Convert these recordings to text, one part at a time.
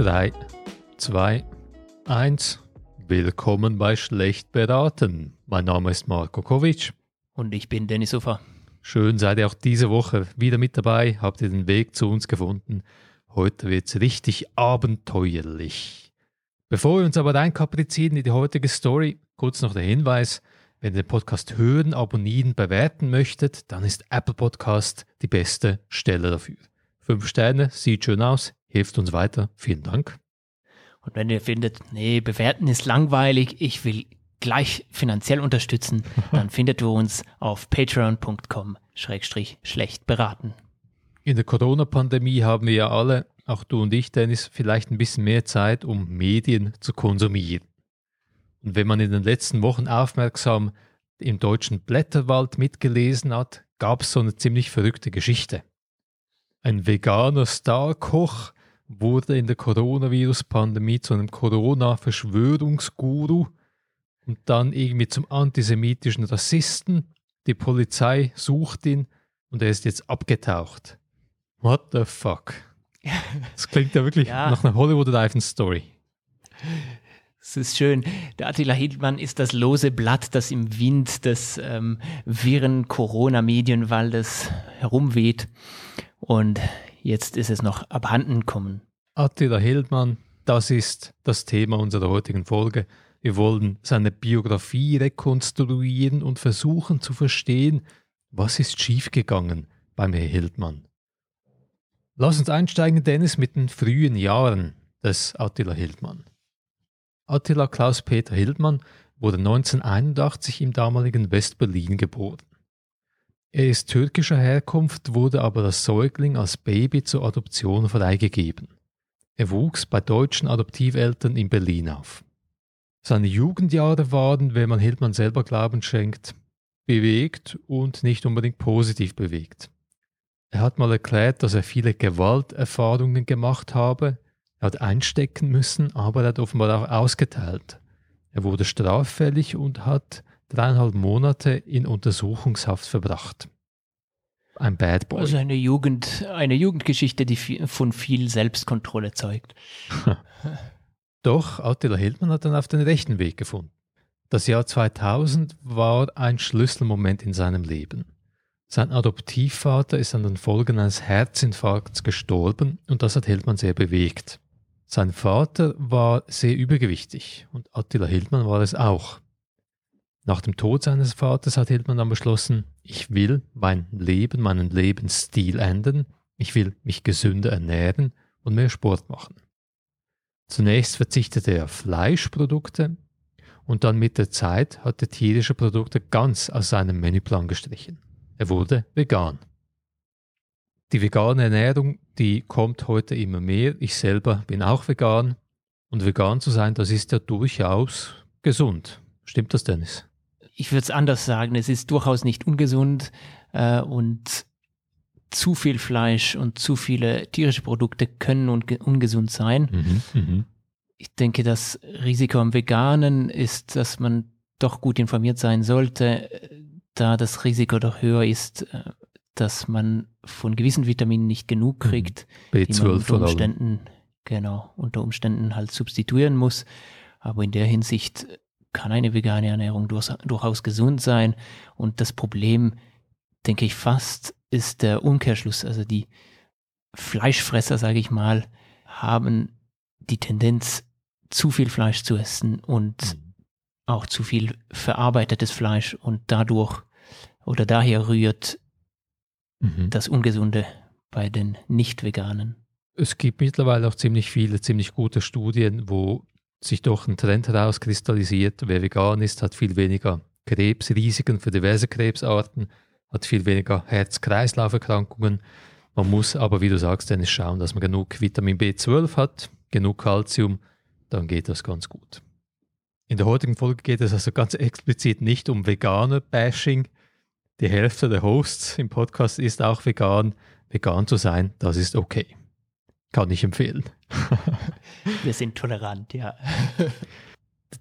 Drei, zwei, eins. Willkommen bei Schlecht beraten. Mein Name ist Marko Kovic. Und ich bin Dennis Ufer. Schön seid ihr auch diese Woche wieder mit dabei, habt ihr den Weg zu uns gefunden. Heute wird es richtig abenteuerlich. Bevor wir uns aber reinkaprizieren in die heutige Story, kurz noch der Hinweis, wenn ihr den Podcast hören, abonnieren, bewerten möchtet, dann ist Apple Podcast die beste Stelle dafür. Fünf Sterne, sieht schön aus, hilft uns weiter. Vielen Dank. Und wenn ihr findet, nee, bewerten ist langweilig, ich will gleich finanziell unterstützen, dann findet ihr uns auf patreon.com schrägstrich schlecht beraten. In der Corona-Pandemie haben wir ja alle, auch du und ich, Dennis, vielleicht ein bisschen mehr Zeit, um Medien zu konsumieren. Und wenn man in den letzten Wochen aufmerksam im deutschen Blätterwald mitgelesen hat, gab es so eine ziemlich verrückte Geschichte. Ein veganer Starkoch wurde in der Coronavirus-Pandemie zu einem Corona-Verschwörungsguru und dann irgendwie zum antisemitischen Rassisten. Die Polizei sucht ihn und er ist jetzt abgetaucht. What the fuck? Das klingt ja wirklich ja. nach einer Hollywood-Reifen-Story. Es ist schön. Der Attila Hildmann ist das lose Blatt, das im Wind des ähm, wirren Corona-Medienwaldes herumweht. Und jetzt ist es noch abhanden kommen. Attila Hildmann, das ist das Thema unserer heutigen Folge. Wir wollen seine Biografie rekonstruieren und versuchen zu verstehen, was ist schiefgegangen beim Herr Hildmann. Lass uns einsteigen, Dennis, mit den frühen Jahren des Attila Hildmann. Attila Klaus-Peter Hildmann wurde 1981 im damaligen West-Berlin geboren. Er ist türkischer Herkunft, wurde aber als Säugling als Baby zur Adoption freigegeben. Er wuchs bei deutschen Adoptiveltern in Berlin auf. Seine Jugendjahre waren, wenn man Hildmann selber Glauben schenkt, bewegt und nicht unbedingt positiv bewegt. Er hat mal erklärt, dass er viele Gewalterfahrungen gemacht habe, er hat einstecken müssen, aber er hat offenbar auch ausgeteilt. Er wurde straffällig und hat dreieinhalb Monate in Untersuchungshaft verbracht. Ein Bad Boy. Also eine Jugend, eine Jugendgeschichte, die von viel Selbstkontrolle zeugt. Doch Attila Hildmann hat dann auf den rechten Weg gefunden. Das Jahr 2000 war ein Schlüsselmoment in seinem Leben. Sein Adoptivvater ist an den Folgen eines Herzinfarkts gestorben und das hat Hildmann sehr bewegt. Sein Vater war sehr übergewichtig und Attila Hildmann war es auch. Nach dem Tod seines Vaters hat Hildmann dann beschlossen, ich will mein Leben, meinen Lebensstil ändern, ich will mich gesünder ernähren und mehr Sport machen. Zunächst verzichtete er auf Fleischprodukte und dann mit der Zeit hat er tierische Produkte ganz aus seinem Menüplan gestrichen. Er wurde vegan. Die vegane Ernährung, die kommt heute immer mehr. Ich selber bin auch vegan. Und vegan zu sein, das ist ja durchaus gesund. Stimmt das, Dennis? ich würde es anders sagen, es ist durchaus nicht ungesund äh, und zu viel Fleisch und zu viele tierische Produkte können un ungesund sein. Mhm, mh. Ich denke, das Risiko am Veganen ist, dass man doch gut informiert sein sollte, da das Risiko doch höher ist, äh, dass man von gewissen Vitaminen nicht genug mhm. kriegt, B12 die man unter Umständen, genau, unter Umständen halt substituieren muss. Aber in der Hinsicht kann eine vegane Ernährung durchaus gesund sein. Und das Problem, denke ich fast, ist der Umkehrschluss. Also die Fleischfresser, sage ich mal, haben die Tendenz, zu viel Fleisch zu essen und mhm. auch zu viel verarbeitetes Fleisch und dadurch oder daher rührt mhm. das Ungesunde bei den Nicht-Veganen. Es gibt mittlerweile auch ziemlich viele, ziemlich gute Studien, wo sich doch ein Trend herauskristallisiert. Wer vegan ist, hat viel weniger Krebsrisiken für diverse Krebsarten, hat viel weniger Herz-Kreislauf-Erkrankungen. Man muss aber, wie du sagst, Dennis, schauen, dass man genug Vitamin B12 hat, genug Kalzium, dann geht das ganz gut. In der heutigen Folge geht es also ganz explizit nicht um Veganer-Bashing. Die Hälfte der Hosts im Podcast ist auch vegan. Vegan zu sein, das ist okay. Kann ich empfehlen. Wir sind tolerant, ja.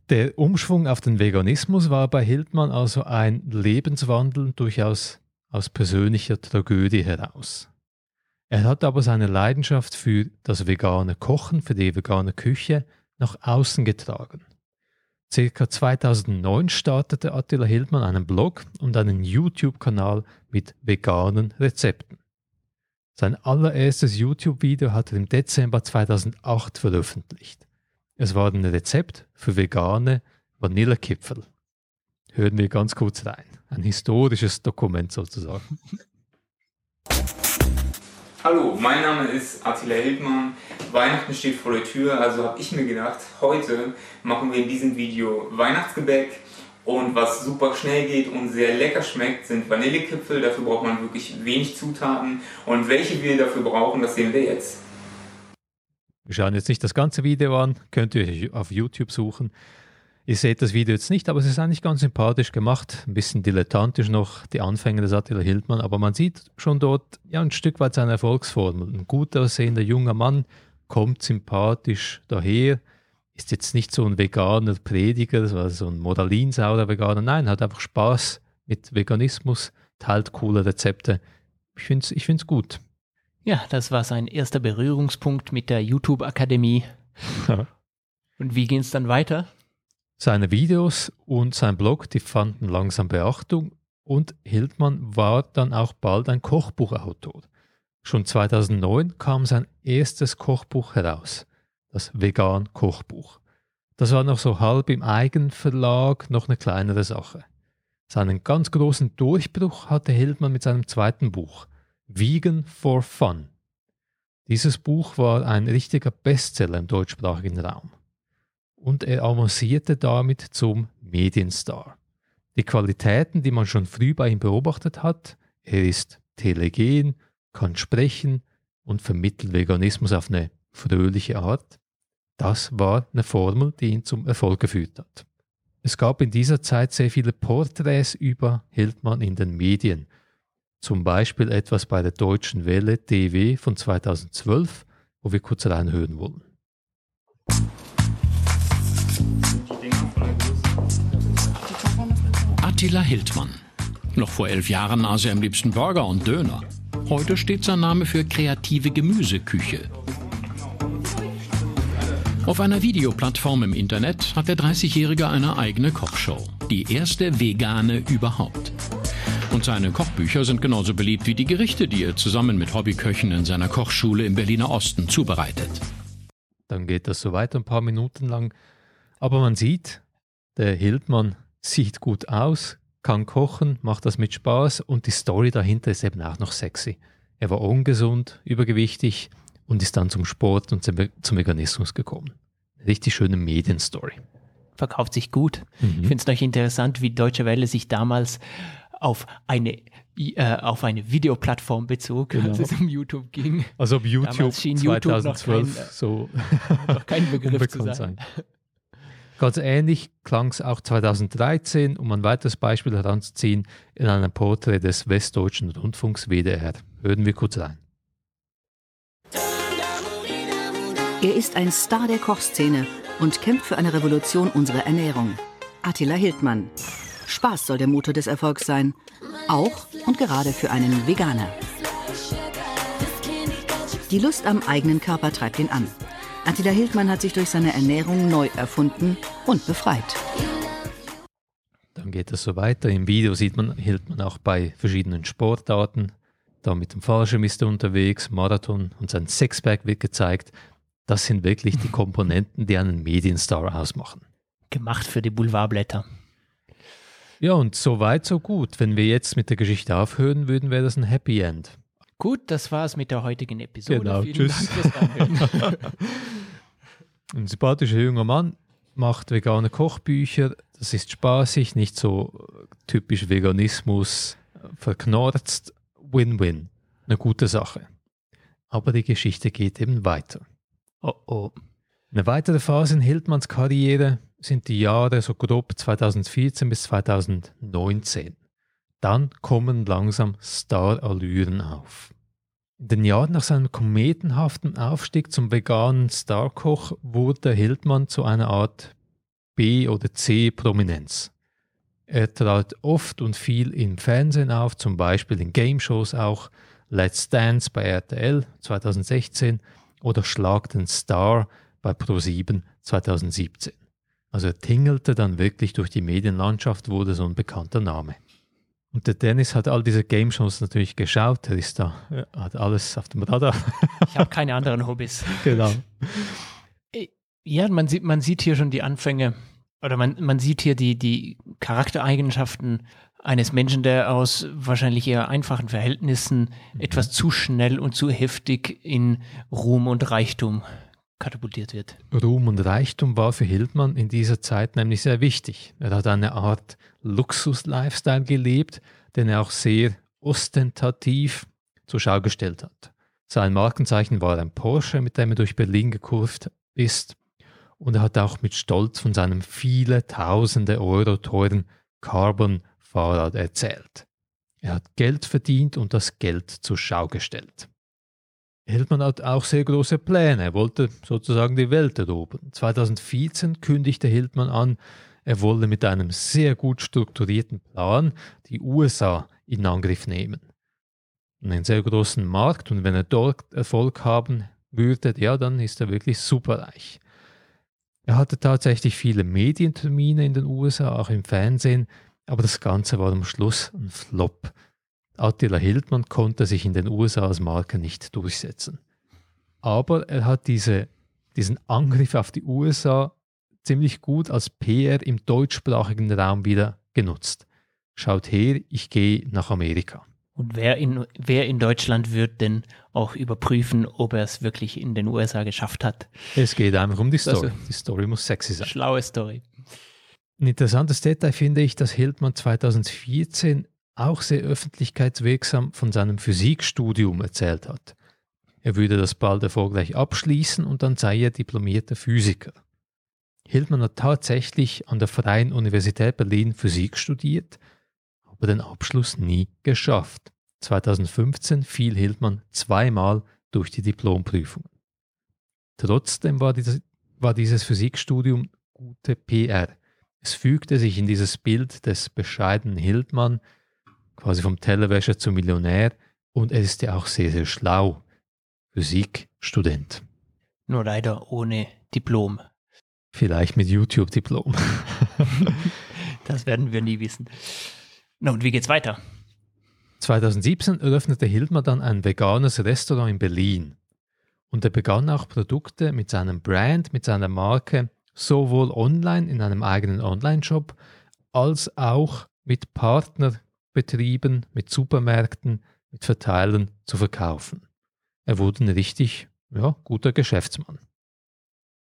Der Umschwung auf den Veganismus war bei Hildmann also ein Lebenswandel durchaus aus persönlicher Tragödie heraus. Er hat aber seine Leidenschaft für das vegane Kochen, für die vegane Küche nach außen getragen. Circa 2009 startete Attila Hildmann einen Blog und einen YouTube-Kanal mit veganen Rezepten. Sein allererstes YouTube-Video hat er im Dezember 2008 veröffentlicht. Es war ein Rezept für vegane Vanillekipferl. Hören wir ganz kurz rein. Ein historisches Dokument sozusagen. Hallo, mein Name ist Attila Hildmann. Weihnachten steht vor der Tür, also habe ich mir gedacht, heute machen wir in diesem Video Weihnachtsgebäck. Und was super schnell geht und sehr lecker schmeckt, sind Vanillekipfel. Dafür braucht man wirklich wenig Zutaten. Und welche wir dafür brauchen, das sehen wir jetzt. Wir schauen jetzt nicht das ganze Video an, könnt ihr auf YouTube suchen. Ihr seht das Video jetzt nicht, aber es ist eigentlich ganz sympathisch gemacht, ein bisschen dilettantisch noch, die Anfänge des Attila Hildmann, aber man sieht schon dort ja ein Stück weit seine Erfolgsformel. Ein gut aussehender junger Mann kommt sympathisch daher, ist jetzt nicht so ein veganer Prediger, so ein moralinsaurer Veganer, nein, hat einfach Spaß mit Veganismus, teilt coole Rezepte. Ich finde es ich find's gut. Ja, das war sein erster Berührungspunkt mit der YouTube-Akademie. Und wie ging es dann weiter? Seine Videos und sein Blog, die fanden langsam Beachtung und Hildmann war dann auch bald ein Kochbuchautor. Schon 2009 kam sein erstes Kochbuch heraus, das Vegan Kochbuch. Das war noch so halb im Eigenverlag, noch eine kleinere Sache. Seinen ganz großen Durchbruch hatte Hildmann mit seinem zweiten Buch, Vegan for Fun. Dieses Buch war ein richtiger Bestseller im deutschsprachigen Raum und er avancierte damit zum Medienstar. Die Qualitäten, die man schon früh bei ihm beobachtet hat, er ist telegen, kann sprechen und vermittelt Veganismus auf eine fröhliche Art, das war eine Formel, die ihn zum Erfolg geführt hat. Es gab in dieser Zeit sehr viele Porträts über Hildmann in den Medien, zum Beispiel etwas bei der Deutschen Welle DW von 2012, wo wir kurz reinhören wollen. Attila Hildmann. Noch vor elf Jahren aß er am liebsten Burger und Döner. Heute steht sein Name für kreative Gemüseküche. Auf einer Videoplattform im Internet hat der 30-Jährige eine eigene Kochshow. Die erste vegane überhaupt. Und seine Kochbücher sind genauso beliebt wie die Gerichte, die er zusammen mit Hobbyköchen in seiner Kochschule im Berliner Osten zubereitet. Dann geht das so weiter ein paar Minuten lang. Aber man sieht, der Hildmann sieht gut aus, kann kochen, macht das mit Spaß und die Story dahinter ist eben auch noch sexy. Er war ungesund, übergewichtig und ist dann zum Sport und zum Veganismus gekommen. Richtig schöne Medienstory. Verkauft sich gut. Mhm. Ich finde es noch interessant, wie Deutsche Welle sich damals auf eine äh, auf eine Videoplattform bezog, genau. als es um YouTube ging. Also ob YouTube 2012 YouTube noch kein, so noch kein Begriff zu sein. sein. Ganz ähnlich klang es auch 2013, um ein weiteres Beispiel heranzuziehen, in einem Porträt des Westdeutschen Rundfunks WDR. Hören wir kurz rein. Er ist ein Star der Kochszene und kämpft für eine Revolution unserer Ernährung. Attila Hildmann. Spaß soll der Motor des Erfolgs sein. Auch und gerade für einen Veganer. Die Lust am eigenen Körper treibt ihn an. Attila Hildmann hat sich durch seine Ernährung neu erfunden und befreit. Dann geht es so weiter. Im Video sieht man Hildmann auch bei verschiedenen Sportarten. Da mit dem Fallschirm ist er unterwegs, Marathon und sein Sexpack wird gezeigt. Das sind wirklich die Komponenten, die einen Medienstar ausmachen. Gemacht für die Boulevardblätter. Ja, und so weit, so gut. Wenn wir jetzt mit der Geschichte aufhören würden, wäre das ein Happy End. Gut, das war's mit der heutigen Episode. Genau, Vielen tschüss. Ein sympathischer junger Mann macht vegane Kochbücher. Das ist spaßig, nicht so typisch Veganismus, verknorzt. Win-win. Eine gute Sache. Aber die Geschichte geht eben weiter. Oh oh. Eine weitere Phase in Hildmanns Karriere sind die Jahre so grob 2014 bis 2019. Dann kommen langsam Star-Allüren auf. In den Jahren nach seinem kometenhaften Aufstieg zum veganen Starkoch wurde Hildmann zu einer Art B- oder C-Prominenz. Er trat oft und viel im Fernsehen auf, zum Beispiel in Game-Shows auch Let's Dance bei RTL 2016 oder Schlag den Star bei Pro7 2017. Also er tingelte dann wirklich durch die Medienlandschaft, wurde so ein bekannter Name. Und der Dennis hat all diese Game-Shows natürlich geschaut. Er ist da, er hat alles auf dem Radar. Ich habe keine anderen Hobbys. genau. Ja, man sieht, man sieht hier schon die Anfänge oder man, man sieht hier die, die Charaktereigenschaften eines Menschen, der aus wahrscheinlich eher einfachen Verhältnissen mhm. etwas zu schnell und zu heftig in Ruhm und Reichtum katapultiert wird. Ruhm und Reichtum war für Hildmann in dieser Zeit nämlich sehr wichtig. Er hat eine Art Luxus-Lifestyle gelebt, den er auch sehr ostentativ zur Schau gestellt hat. Sein Markenzeichen war ein Porsche, mit dem er durch Berlin gekurft ist. Und er hat auch mit Stolz von seinem viele tausende Euro teuren Carbon-Fahrrad erzählt. Er hat Geld verdient und das Geld zur Schau gestellt. Hildmann hat auch sehr große Pläne. Er wollte sozusagen die Welt erobern. 2014 kündigte Hildmann an, er wolle mit einem sehr gut strukturierten Plan die USA in Angriff nehmen. Einen sehr großen Markt und wenn er dort Erfolg haben würde, ja, dann ist er wirklich superreich. Er hatte tatsächlich viele Medientermine in den USA, auch im Fernsehen, aber das Ganze war am Schluss ein Flop. Attila Hildmann konnte sich in den USA als Marke nicht durchsetzen. Aber er hat diese, diesen Angriff auf die USA ziemlich gut als PR im deutschsprachigen Raum wieder genutzt. Schaut her, ich gehe nach Amerika. Und wer in, wer in Deutschland wird denn auch überprüfen, ob er es wirklich in den USA geschafft hat? Es geht einfach um die Story. Also, die Story muss sexy sein. Schlaue Story. Ein interessantes Detail finde ich, dass Hildmann 2014 auch sehr öffentlichkeitswirksam von seinem Physikstudium erzählt hat. Er würde das bald erfolgreich abschließen und dann sei er diplomierter Physiker. Hildmann hat tatsächlich an der Freien Universität Berlin Physik studiert, aber den Abschluss nie geschafft. 2015 fiel Hildmann zweimal durch die Diplomprüfungen. Trotzdem war dieses, war dieses Physikstudium gute PR. Es fügte sich in dieses Bild des bescheidenen Hildmann, quasi vom Tellerwäscher zum Millionär und er ist ja auch sehr, sehr schlau. Physikstudent. Nur leider ohne Diplom. Vielleicht mit YouTube-Diplom. das werden wir nie wissen. Na und wie geht's weiter? 2017 eröffnete Hildmer dann ein veganes Restaurant in Berlin. Und er begann auch Produkte mit seinem Brand, mit seiner Marke sowohl online in einem eigenen Online-Shop als auch mit Partner Betrieben, mit Supermärkten, mit Verteilern zu verkaufen. Er wurde ein richtig ja, guter Geschäftsmann.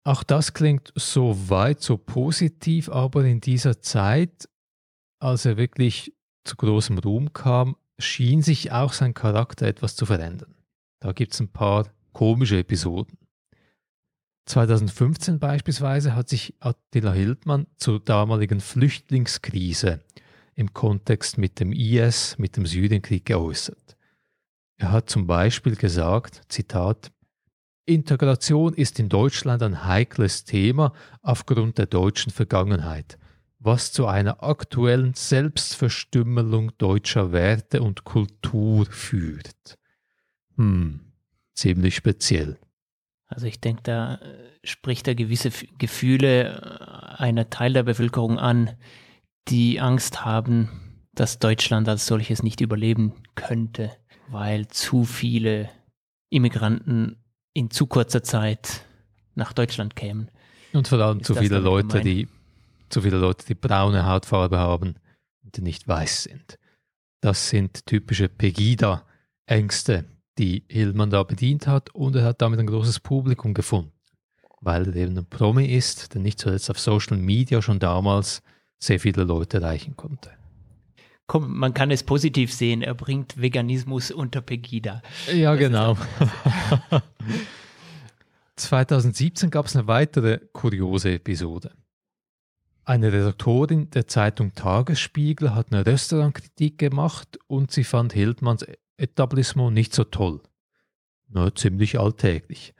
Auch das klingt so weit, so positiv, aber in dieser Zeit, als er wirklich zu großem Ruhm kam, schien sich auch sein Charakter etwas zu verändern. Da gibt es ein paar komische Episoden. 2015 beispielsweise hat sich Attila Hildmann zur damaligen Flüchtlingskrise im Kontext mit dem IS, mit dem Syrienkrieg geäußert. Er hat zum Beispiel gesagt, Zitat, Integration ist in Deutschland ein heikles Thema aufgrund der deutschen Vergangenheit, was zu einer aktuellen Selbstverstümmelung deutscher Werte und Kultur führt. Hm, ziemlich speziell. Also ich denke, da äh, spricht er gewisse Gefühle äh, einer Teil der Bevölkerung an, die Angst haben, dass Deutschland als solches nicht überleben könnte, weil zu viele Immigranten in zu kurzer Zeit nach Deutschland kämen. Und vor allem zu viele Leute, die zu viele Leute, die braune Hautfarbe haben und die nicht weiß sind. Das sind typische Pegida-Ängste, die Hillmann da bedient hat und er hat damit ein großes Publikum gefunden, weil er eben ein Promi ist, der nicht zuletzt auf Social Media schon damals sehr viele Leute erreichen konnte. Komm, man kann es positiv sehen, er bringt Veganismus unter Pegida. Ja, das genau. 2017 gab es eine weitere kuriose Episode. Eine Redaktorin der Zeitung Tagesspiegel hat eine Restaurantkritik gemacht und sie fand Hildmanns Etablissement nicht so toll. Na, ziemlich alltäglich.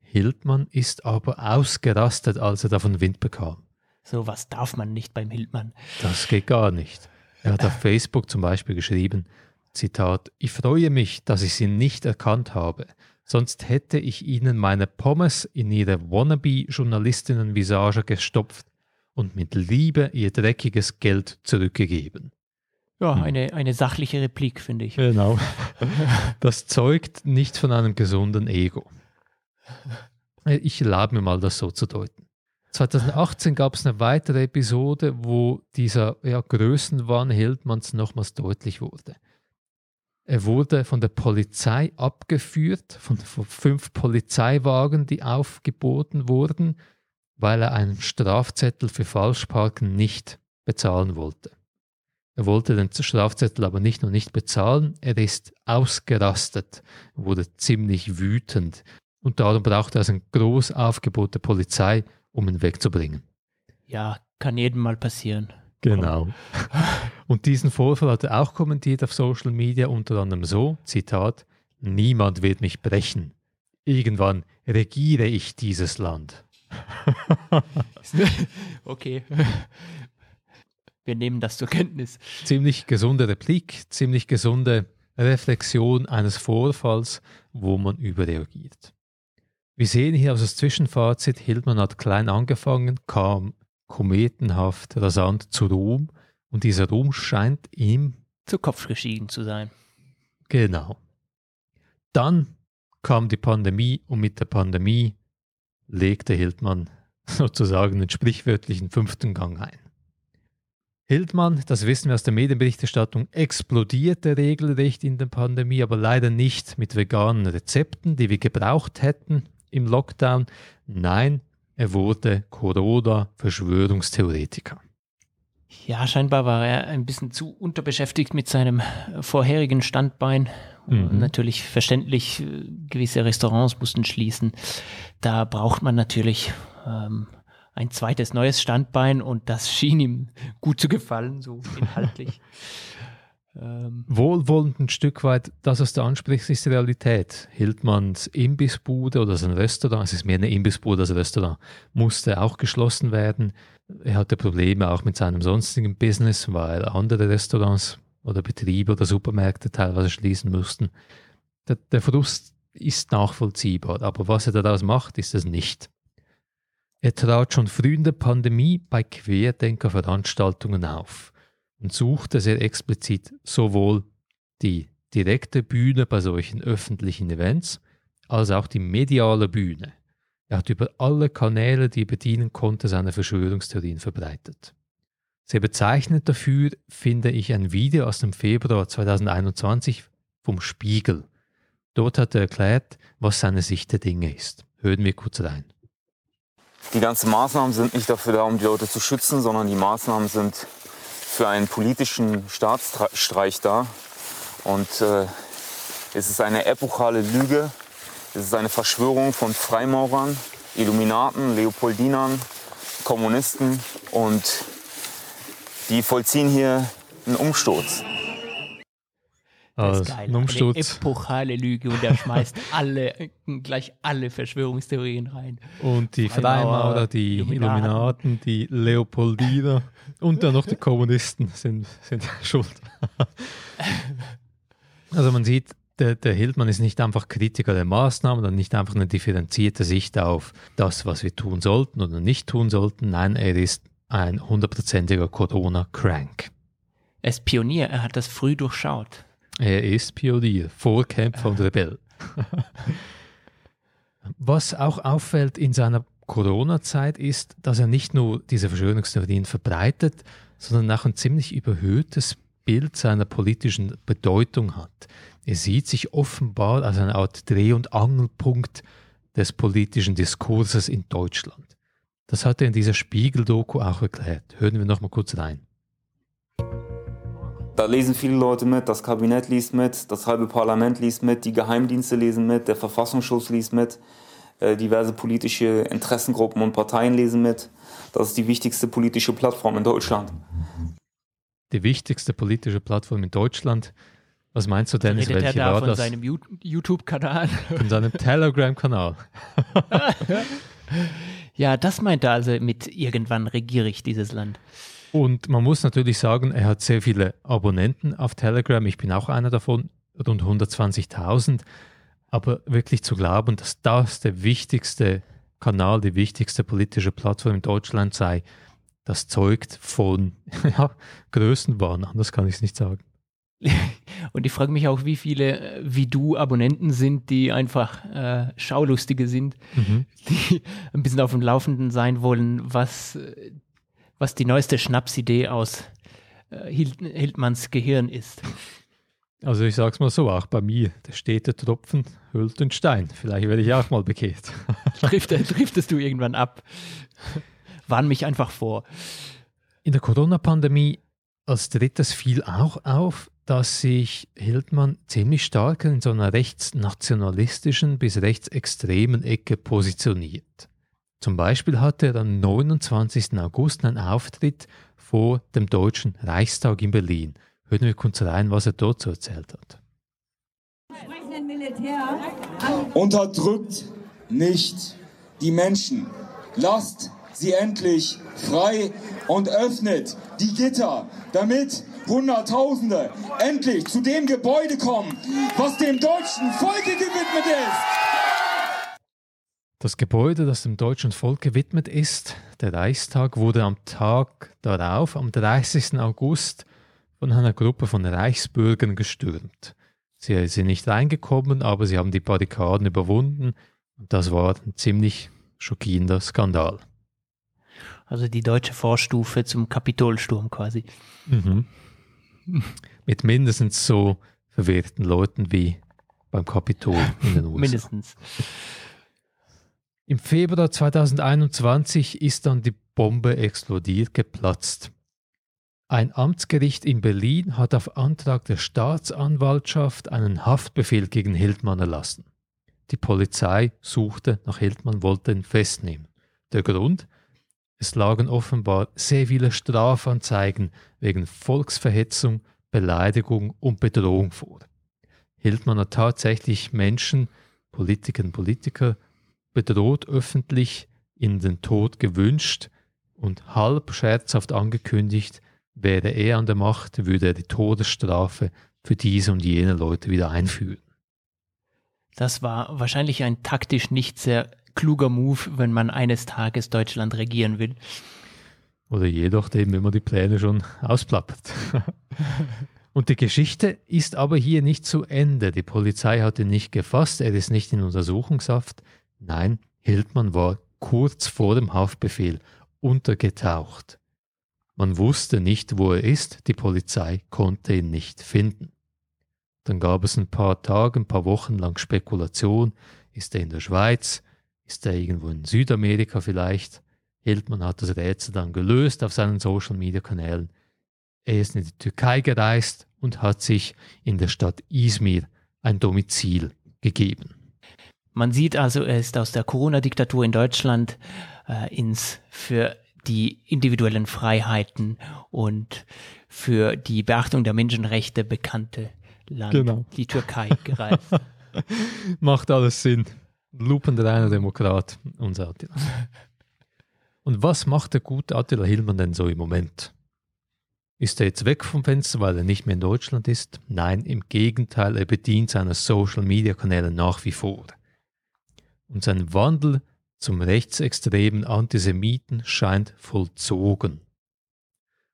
Hildmann ist aber ausgerastet, als er davon Wind bekam. So was darf man nicht beim Hildmann. Das geht gar nicht. Er hat auf Facebook zum Beispiel geschrieben, Zitat, ich freue mich, dass ich Sie nicht erkannt habe, sonst hätte ich Ihnen meine Pommes in Ihre Wannabe-Journalistinnen-Visage gestopft und mit Liebe Ihr dreckiges Geld zurückgegeben. Ja, hm. eine, eine sachliche Replik, finde ich. Genau. Das zeugt nicht von einem gesunden Ego. Ich erlaube mir mal, das so zu deuten. 2018 gab es eine weitere Episode, wo dieser ja, Größenwahn Hildmanns nochmals deutlich wurde. Er wurde von der Polizei abgeführt, von, von fünf Polizeiwagen, die aufgeboten wurden, weil er einen Strafzettel für Falschparken nicht bezahlen wollte. Er wollte den Strafzettel aber nicht nur nicht bezahlen, er ist ausgerastet, wurde ziemlich wütend und darum brauchte er ein großes Aufgebot der Polizei, um ihn wegzubringen. Ja, kann jedem mal passieren. Genau. Und diesen Vorfall hat er auch kommentiert auf Social Media, unter anderem so, Zitat, Niemand wird mich brechen. Irgendwann regiere ich dieses Land. okay. Wir nehmen das zur Kenntnis. Ziemlich gesunde Replik, ziemlich gesunde Reflexion eines Vorfalls, wo man überreagiert. Wir sehen hier also das Zwischenfazit, Hildmann hat klein angefangen, kam kometenhaft rasant zu Ruhm und dieser Ruhm scheint ihm zu Kopf gestiegen zu sein. Genau. Dann kam die Pandemie und mit der Pandemie legte Hildmann sozusagen den sprichwörtlichen fünften Gang ein. Hildmann, das wissen wir aus der Medienberichterstattung, explodierte regelrecht in der Pandemie, aber leider nicht mit veganen Rezepten, die wir gebraucht hätten im Lockdown. Nein, er wurde Corona-Verschwörungstheoretiker. Ja, scheinbar war er ein bisschen zu unterbeschäftigt mit seinem vorherigen Standbein. Mhm. Natürlich verständlich, gewisse Restaurants mussten schließen. Da braucht man natürlich ähm, ein zweites neues Standbein und das schien ihm gut zu gefallen, so inhaltlich. Ähm, Wohlwollend ein Stück weit, das, was du ansprichst, ist Realität. Hildmanns Imbissbude oder sein Restaurant, es ist mehr eine Imbissbude als ein Restaurant, musste auch geschlossen werden. Er hatte Probleme auch mit seinem sonstigen Business, weil andere Restaurants oder Betriebe oder Supermärkte teilweise schließen mussten. Der, der Frust ist nachvollziehbar, aber was er daraus macht, ist es nicht. Er trat schon früh in der Pandemie bei Querdenkerveranstaltungen auf und suchte sehr explizit sowohl die direkte Bühne bei solchen öffentlichen Events als auch die mediale Bühne. Er hat über alle Kanäle, die er bedienen konnte, seine Verschwörungstheorien verbreitet. Sehr bezeichnend dafür finde ich ein Video aus dem Februar 2021 vom Spiegel. Dort hat er erklärt, was seine Sicht der Dinge ist. Hören wir kurz rein. Die ganzen Maßnahmen sind nicht dafür da, um die Leute zu schützen, sondern die Maßnahmen sind für einen politischen Staatsstreich da. Und äh, es ist eine epochale Lüge. Es ist eine Verschwörung von Freimaurern, Illuminaten, Leopoldinern, Kommunisten und die vollziehen hier einen Umsturz. Das ist geil. Eine epochale Lüge und er schmeißt alle, gleich alle Verschwörungstheorien rein. Und die Freimaurer, die Illuminaten. Illuminaten, die Leopoldiner und dann noch die Kommunisten sind, sind schuld. also man sieht, der, der Hildmann ist nicht einfach Kritiker der Maßnahmen und nicht einfach eine differenzierte Sicht auf das, was wir tun sollten oder nicht tun sollten. Nein, er ist ein hundertprozentiger Corona-Crank. Er ist Pionier, er hat das früh durchschaut. Er ist Pionier, Vorkämpfer und Rebell. Was auch auffällt in seiner Corona-Zeit ist, dass er nicht nur diese Verschwörungstheorien verbreitet, sondern auch ein ziemlich überhöhtes Bild seiner politischen Bedeutung hat. Er sieht sich offenbar als eine Art Dreh- und Angelpunkt des politischen Diskurses in Deutschland. Das hat er in dieser Spiegel-Doku auch erklärt. Hören wir noch mal kurz rein. Da lesen viele Leute mit, das Kabinett liest mit, das halbe Parlament liest mit, die Geheimdienste lesen mit, der Verfassungsschutz liest mit, äh, diverse politische Interessengruppen und Parteien lesen mit. Das ist die wichtigste politische Plattform in Deutschland. Die wichtigste politische Plattform in Deutschland. Was meinst du, Dennis? Redet er Welche da war von das? seinem You- YouTube-Kanal? Von seinem Telegram-Kanal. ja, das meint er also mit irgendwann regiere ich dieses Land. Und man muss natürlich sagen, er hat sehr viele Abonnenten auf Telegram. Ich bin auch einer davon, rund 120.000. Aber wirklich zu glauben, dass das der wichtigste Kanal, die wichtigste politische Plattform in Deutschland sei, das zeugt von ja, Größenwahn. Anders kann ich es nicht sagen. Und ich frage mich auch, wie viele äh, wie du Abonnenten sind, die einfach äh, Schaulustige sind, die ein bisschen auf dem Laufenden sein wollen, was, äh, was die neueste Schnapsidee aus äh, Hild Hildmanns Gehirn ist. Also ich sag's mal so, auch bei mir, der stete Tropfen hüllt den Stein. Vielleicht werde ich auch mal bekehrt. Trifft, driftest du irgendwann ab? Warn mich einfach vor. In der Corona-Pandemie als drittes fiel auch auf, dass sich Hildmann ziemlich stark in so einer rechtsnationalistischen bis rechtsextremen Ecke positioniert. Zum Beispiel hatte er am 29. August einen Auftritt vor dem Deutschen Reichstag in Berlin. Hören wir kurz rein, was er dort so erzählt hat. Unterdrückt nicht die Menschen. Lasst sie endlich frei und öffnet die Gitter, damit Hunderttausende endlich zu dem Gebäude kommen, was dem deutschen Volke gewidmet ist. Das Gebäude, das dem deutschen Volk gewidmet ist, der Reichstag, wurde am Tag darauf, am 30. August, von einer Gruppe von Reichsbürgern gestürmt. Sie sind nicht reingekommen, aber sie haben die Barrikaden überwunden und das war ein ziemlich schockierender Skandal. Also die deutsche Vorstufe zum Kapitolsturm quasi. Mhm. Mit mindestens so verwirrten Leuten wie beim Kapitol in den USA. Mindestens. Im Februar 2021 ist dann die Bombe explodiert, geplatzt. Ein Amtsgericht in Berlin hat auf Antrag der Staatsanwaltschaft einen Haftbefehl gegen Hildmann erlassen. Die Polizei suchte nach Hildmann, wollte ihn festnehmen. Der Grund? Es lagen offenbar sehr viele Strafanzeigen wegen Volksverhetzung, Beleidigung und Bedrohung vor. Hildmann hat tatsächlich Menschen, Politikerinnen und Politiker, bedroht öffentlich in den Tod gewünscht und halb scherzhaft angekündigt, wäre er an der Macht, würde er die Todesstrafe für diese und jene Leute wieder einführen. Das war wahrscheinlich ein taktisch nicht sehr kluger Move, wenn man eines Tages Deutschland regieren will. Oder je nachdem, wenn man die Pläne schon ausplappert. Und die Geschichte ist aber hier nicht zu Ende. Die Polizei hat ihn nicht gefasst, er ist nicht in Untersuchungshaft. Nein, Hildmann war kurz vor dem Haftbefehl untergetaucht. Man wusste nicht, wo er ist, die Polizei konnte ihn nicht finden. Dann gab es ein paar Tage, ein paar Wochen lang Spekulation. Ist er in der Schweiz? Ist er irgendwo in Südamerika vielleicht? Hildmann hat das Rätsel dann gelöst auf seinen Social-Media-Kanälen. Er ist in die Türkei gereist und hat sich in der Stadt Izmir ein Domizil gegeben. Man sieht also, er ist aus der Corona-Diktatur in Deutschland äh, ins für die individuellen Freiheiten und für die Beachtung der Menschenrechte bekannte Land, Genau. die Türkei, gereist. Macht alles Sinn. Lupenreiner Demokrat, unser Attila. Und was macht der gute Attila Hillmann denn so im Moment? Ist er jetzt weg vom Fenster, weil er nicht mehr in Deutschland ist? Nein, im Gegenteil, er bedient seine Social-Media-Kanäle nach wie vor. Und sein Wandel zum rechtsextremen Antisemiten scheint vollzogen.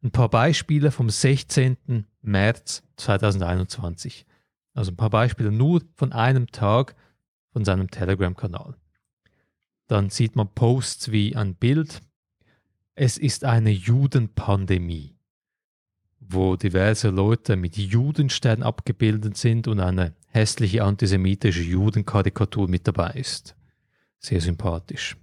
Ein paar Beispiele vom 16. März 2021. Also ein paar Beispiele nur von einem Tag von seinem Telegram-Kanal. Dann sieht man Posts wie ein Bild. Es ist eine Judenpandemie, wo diverse Leute mit Judenstern abgebildet sind und eine hässliche antisemitische Judenkarikatur mit dabei ist. Sehr sympathisch.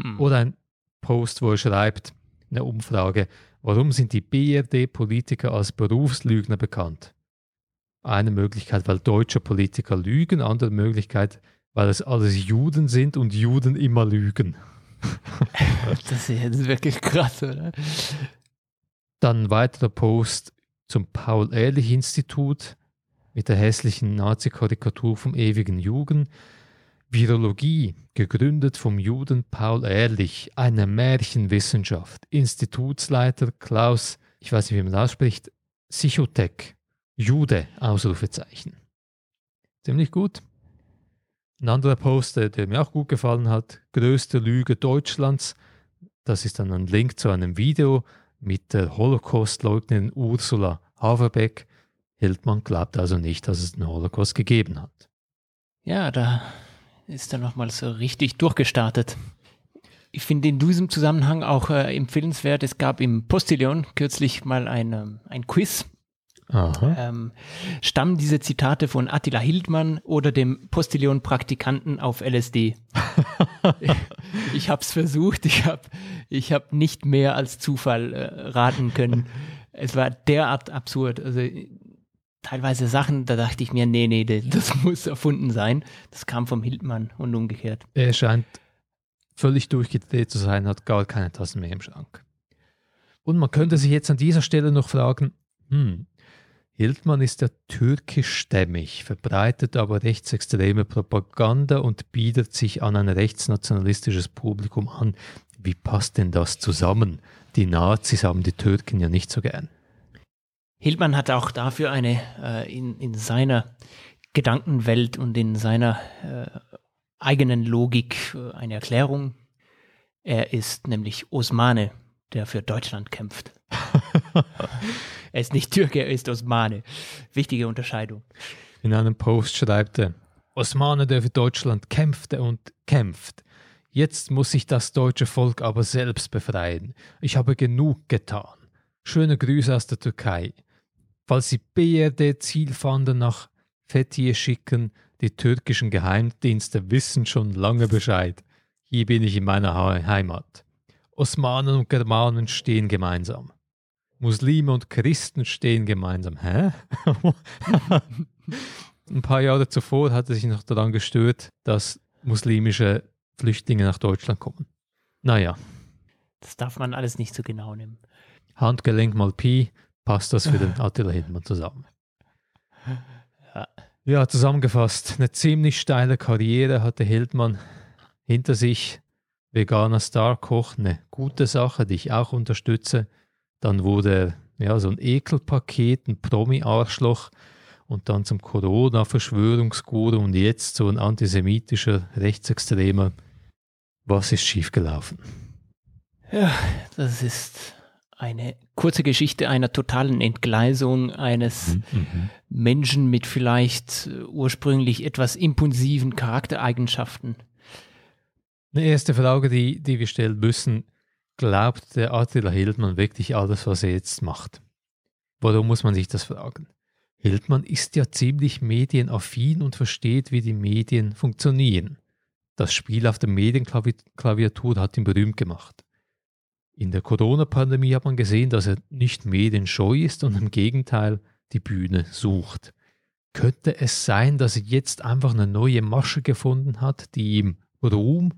Hm. Oder ein Post, wo er schreibt, eine Umfrage, warum sind die BRD-Politiker als Berufslügner bekannt? Eine Möglichkeit, weil deutsche Politiker lügen, andere Möglichkeit, weil es alles Juden sind und Juden immer lügen. Das ist jetzt wirklich krass, oder? Dann ein weiterer Post zum Paul-Ehrlich-Institut. mit der hässlichen Nazi-Karikatur vom ewigen Jugend. Virologie, gegründet vom Juden Paul Ehrlich, eine Märchenwissenschaft. Institutsleiter Klaus, ich weiß nicht, wie man das ausspricht, Sichotek, Jude, Ausrufezeichen. Ziemlich gut. Ein anderer Post, der mir auch gut gefallen hat, größte Lüge Deutschlands. Das ist dann ein Link zu einem Video mit der Holocaust-Leugnerin Ursula Haverbeck. Hildmann glaubt also nicht, dass es einen Holocaust gegeben hat. Ja, da ist er nochmal so richtig durchgestartet. Ich finde in diesem Zusammenhang auch äh, empfehlenswert, es gab im Postillon kürzlich mal ein, ähm, ein Quiz. Ähm, stammen diese Zitate von Attila Hildmann oder dem Postillon-Praktikanten auf LSD? ich habe es versucht, ich habe ich hab nicht mehr als Zufall äh, raten können. Es war derart absurd. Also teilweise Sachen, da dachte ich mir, nee, nee, das muss erfunden sein. Das kam vom Hildmann und umgekehrt. Er scheint völlig durchgedreht zu sein, hat gar keine Tassen mehr im Schrank. Und man könnte sich jetzt an dieser Stelle noch fragen, hm, Hildmann ist ja türkischstämmig, verbreitet aber rechtsextreme Propaganda und bietet sich an ein rechtsnationalistisches Publikum an. Wie passt denn das zusammen? Die Nazis haben die Türken ja nicht so gern. Hildmann hat auch dafür eine äh, in, in seiner Gedankenwelt und in seiner äh, eigenen Logik äh, eine Erklärung. Er ist nämlich Osmane, der für Deutschland kämpft. er ist nicht Türke, er ist Osmane. Wichtige Unterscheidung. In einem Post schreibt er, Osmane, der für Deutschland kämpfte und kämpft. Jetzt muss sich das deutsche Volk aber selbst befreien. Ich habe genug getan. Schöne Grüße aus der Türkei. Falls Sie BRD-Zielfahnder nach Fethiye schicken, die türkischen Geheimdienste wissen schon lange Bescheid. Hier bin ich in meiner Heimat. Osmanen und Germanen stehen gemeinsam. Muslime und Christen stehen gemeinsam. Hä? Ein paar Jahre zuvor hat er sich noch daran gestört, dass muslimische Flüchtlinge nach Deutschland kommen. Naja. Das darf man alles nicht so genau nehmen. Handgelenk mal Pi, passt das für den Attila Hildmann zusammen. Ja. ja, zusammengefasst, eine ziemlich steile Karriere hatte Hildmann hinter sich. Veganer Star-Koch, eine gute Sache, die ich auch unterstütze. Dann wurde ja so ein Ekelpaket, ein Promi-Arschloch und dann zum Corona-Verschwörungsguru und jetzt so ein antisemitischer Rechtsextremer. Was ist schiefgelaufen? Ja, das ist eine kurze Geschichte einer totalen Entgleisung eines mhm, mhm. Menschen mit vielleicht äh, ursprünglich etwas impulsiven Charaktereigenschaften. Eine erste Frage, die, die wir stellen müssen, glaubt der Attila Hildmann wirklich alles, was er jetzt macht? Warum muss man sich das fragen? Hildmann ist ja ziemlich medienaffin und versteht, wie die Medien funktionieren. Das Spiel auf der Medienklaviatur hat ihn berühmt gemacht. In der Corona-Pandemie hat man gesehen, dass er nicht medienscheu ist und im Gegenteil die Bühne sucht. Könnte es sein, dass er jetzt einfach eine neue Masche gefunden hat, die ihm Ruhm,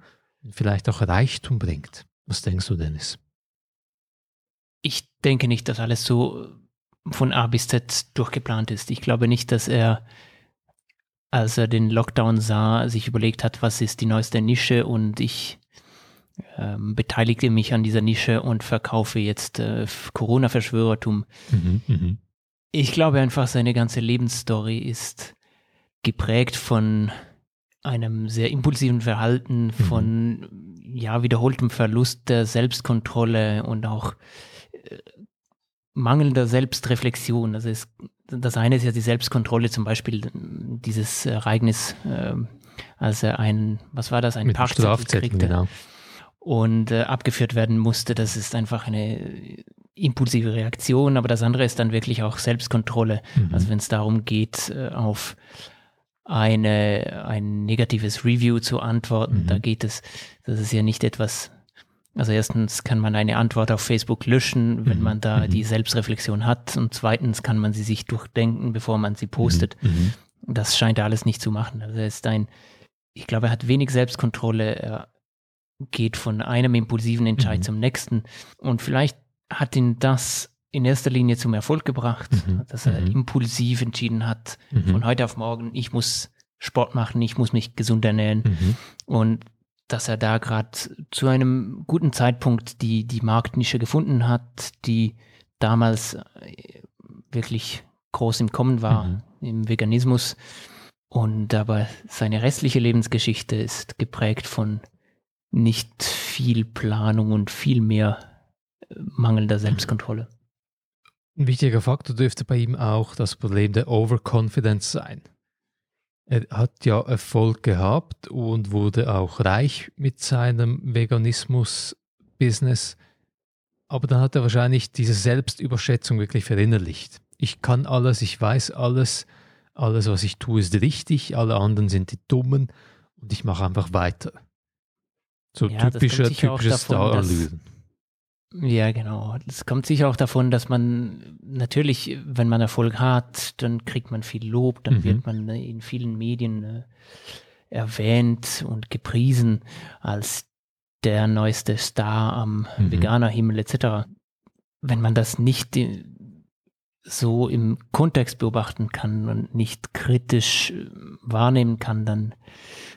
vielleicht auch Reichtum bringt? Was denkst du, Dennis? Ich denke nicht, dass alles so von A bis Z durchgeplant ist. Ich glaube nicht, dass er, als er den Lockdown sah, sich überlegt hat, was ist die neueste Nische und ich ähm, beteilige mich an dieser Nische und verkaufe jetzt äh, Corona-Verschwörertum. Mhm, mh. Ich glaube einfach, seine ganze Lebensstory ist geprägt von einem sehr impulsiven Verhalten, mhm. von ja, wiederholtem Verlust der Selbstkontrolle und auch äh, mangelnder Selbstreflexion. Also es, das eine ist ja die Selbstkontrolle, zum Beispiel dieses Ereignis, äh, als er ein, was war das, ein Parkzettel kriegte. Genau und äh, abgeführt werden musste. Das ist einfach eine impulsive Reaktion, aber das andere ist dann wirklich auch Selbstkontrolle. Mhm. Also wenn es darum geht, äh, auf eine, ein negatives Review zu antworten, mhm. da geht es, das ist ja nicht etwas, also erstens kann man eine Antwort auf Facebook löschen, wenn mhm. man da mhm. die Selbstreflexion hat und zweitens kann man sie sich durchdenken, bevor man sie postet. Mhm. Mhm. Das scheint er alles nicht zu machen. Also er ist ein, ich glaube, er hat wenig Selbstkontrolle, er geht von einem impulsiven Entscheid mhm. zum nächsten. Und vielleicht hat ihn das in erster Linie zum Erfolg gebracht, Mhm. dass er Mhm. impulsiv entschieden hat, Mhm. von heute auf morgen, ich muss Sport machen, ich muss mich gesund ernähren Mhm. und dass er da gerade zu einem guten Zeitpunkt die, die Marktnische gefunden hat, die damals äh, wirklich groß im Kommen war Mhm. im Veganismus. Und aber seine restliche Lebensgeschichte ist geprägt von nicht viel Planung und viel mehr äh, mangelnder Selbstkontrolle. Ein wichtiger Faktor dürfte bei ihm auch das Problem der Overconfidence sein. Er hat ja Erfolg gehabt und wurde auch reich mit seinem Veganismus-Business. Aber dann hat er wahrscheinlich diese Selbstüberschätzung wirklich verinnerlicht. Ich kann alles, ich weiß alles, alles, was ich tue, ist richtig, alle anderen sind die Dummen und ich mache einfach weiter. So Ja, das typischer, typisches Star-Allüren. Ja, genau. Es kommt sicher auch davon, dass man natürlich, wenn man Erfolg hat, dann kriegt man viel Lob, dann Mhm. wird man äh, in vielen Medien äh, erwähnt und gepriesen als der neueste Star am Mhm. Veganerhimmel etc. Wenn man das nicht äh, so im Kontext beobachten kann und nicht kritisch äh, wahrnehmen kann, dann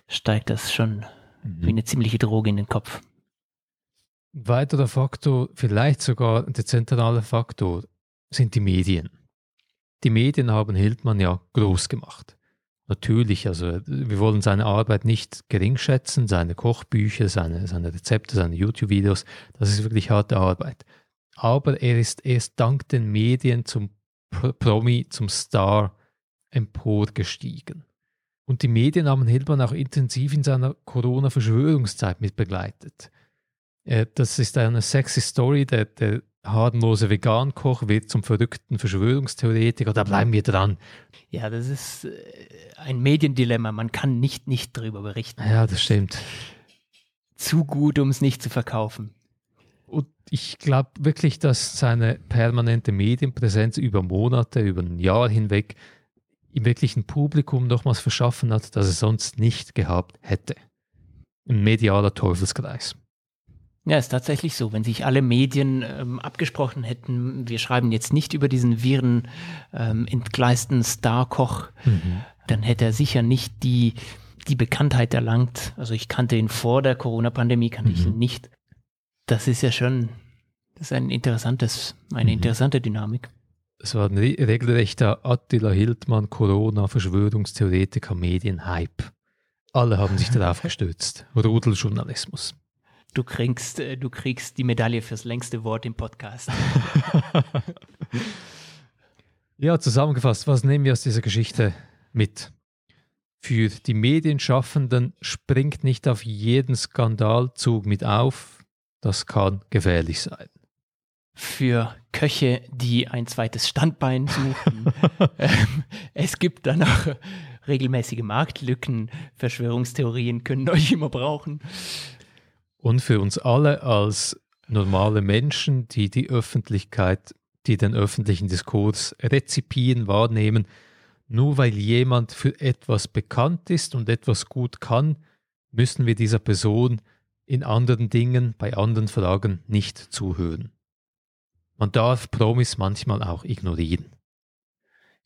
steigt das schon wie eine ziemliche Droge in den Kopf. Ein weiterer Faktor, vielleicht sogar der zentrale Faktor, sind die Medien. Die Medien haben Hildmann ja groß gemacht. Natürlich, also wir wollen seine Arbeit nicht geringschätzen, seine Kochbücher, seine, seine Rezepte, seine YouTube-Videos, das ist wirklich harte Arbeit. Aber er ist erst dank den Medien zum Pro- Promi, zum Star emporgestiegen. Und die Medien haben Hildmann auch intensiv in seiner Corona-Verschwörungszeit mit begleitet. Äh, Das ist eine sexy Story. Der, der harmlose Vegan-Koch wird zum verrückten Verschwörungstheoretiker. Da bleiben wir dran. Ja, das ist äh, ein Mediendilemma. Man kann nicht nicht darüber berichten. Ja, das stimmt. Zu gut, um es nicht zu verkaufen. Und ich glaube wirklich, dass seine permanente Medienpräsenz über Monate, über ein Jahr hinweg ihm wirklich ein Publikum nochmals verschaffen hat, das er sonst nicht gehabt hätte. Ein medialer Teufelskreis. Ja, ist tatsächlich so. Wenn sich alle Medien ähm, abgesprochen hätten, wir schreiben jetzt nicht über diesen Viren ähm, entgleisten Starkoch, dann hätte er sicher nicht die, die Bekanntheit erlangt. Also ich kannte ihn vor der Corona-Pandemie, kannte ich Mhm. ihn nicht. Das ist ja schon, das ist ein interessantes, eine Mhm. interessante Dynamik. Es war ein re- regelrechter Attila Hildmann, Corona, Verschwörungstheoretiker, Medienhype. Alle haben sich darauf gestürzt. Rudeljournalismus. Du kriegst, äh, du kriegst die Medaille fürs längste Wort im Podcast. Ja, zusammengefasst, was nehmen wir aus dieser Geschichte mit? Für die Medienschaffenden springt nicht auf jeden Skandalzug mit auf. Das kann gefährlich sein. Für Köche, die ein zweites Standbein suchen. ähm, es gibt dann auch regelmäßige Marktlücken. Verschwörungstheorien können euch immer brauchen. Und für uns alle als normale Menschen, die die Öffentlichkeit, die den öffentlichen Diskurs rezipieren, wahrnehmen, nur weil jemand für etwas bekannt ist und etwas gut kann, müssen wir dieser Person in anderen Dingen, bei anderen Fragen nicht zuhören. Man darf Promis manchmal auch ignorieren.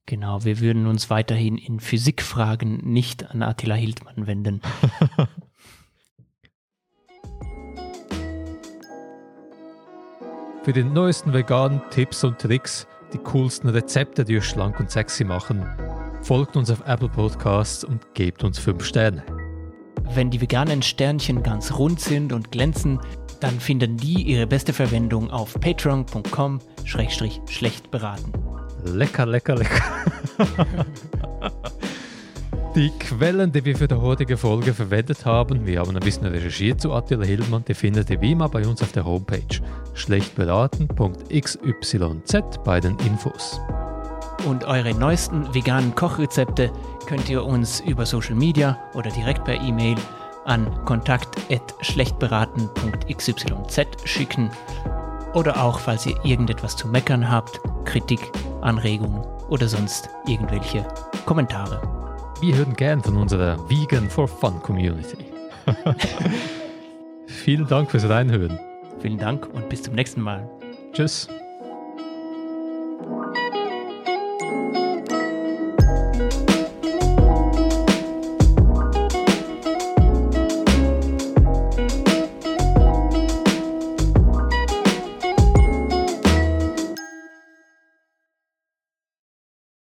Genau, wir würden uns weiterhin in Physikfragen nicht an Attila Hildmann wenden. Für die neuesten veganen Tipps und Tricks, die coolsten Rezepte, die euch schlank und sexy machen, folgt uns auf Apple Podcasts und gebt uns 5 Sterne. Wenn die veganen Sternchen ganz rund sind und glänzen, dann finden die ihre beste Verwendung auf patreon.com schlecht beraten. Lecker, lecker, lecker. Die Quellen, die wir für die heutige Folge verwendet haben, wir haben ein bisschen recherchiert zu Attila Hildmann, die findet ihr wie immer bei uns auf der Homepage schlechtberaten.xyz bei den Infos. Und eure neuesten veganen Kochrezepte könnt ihr uns über Social Media oder direkt per E-Mail an kontakt.schlechtberaten.xyz schicken. Oder auch, falls ihr irgendetwas zu meckern habt, Kritik, Anregungen oder sonst irgendwelche Kommentare. Wir hören gern von unserer Vegan for Fun Community. Vielen Dank fürs Reinhören. Vielen Dank und bis zum nächsten Mal. Tschüss.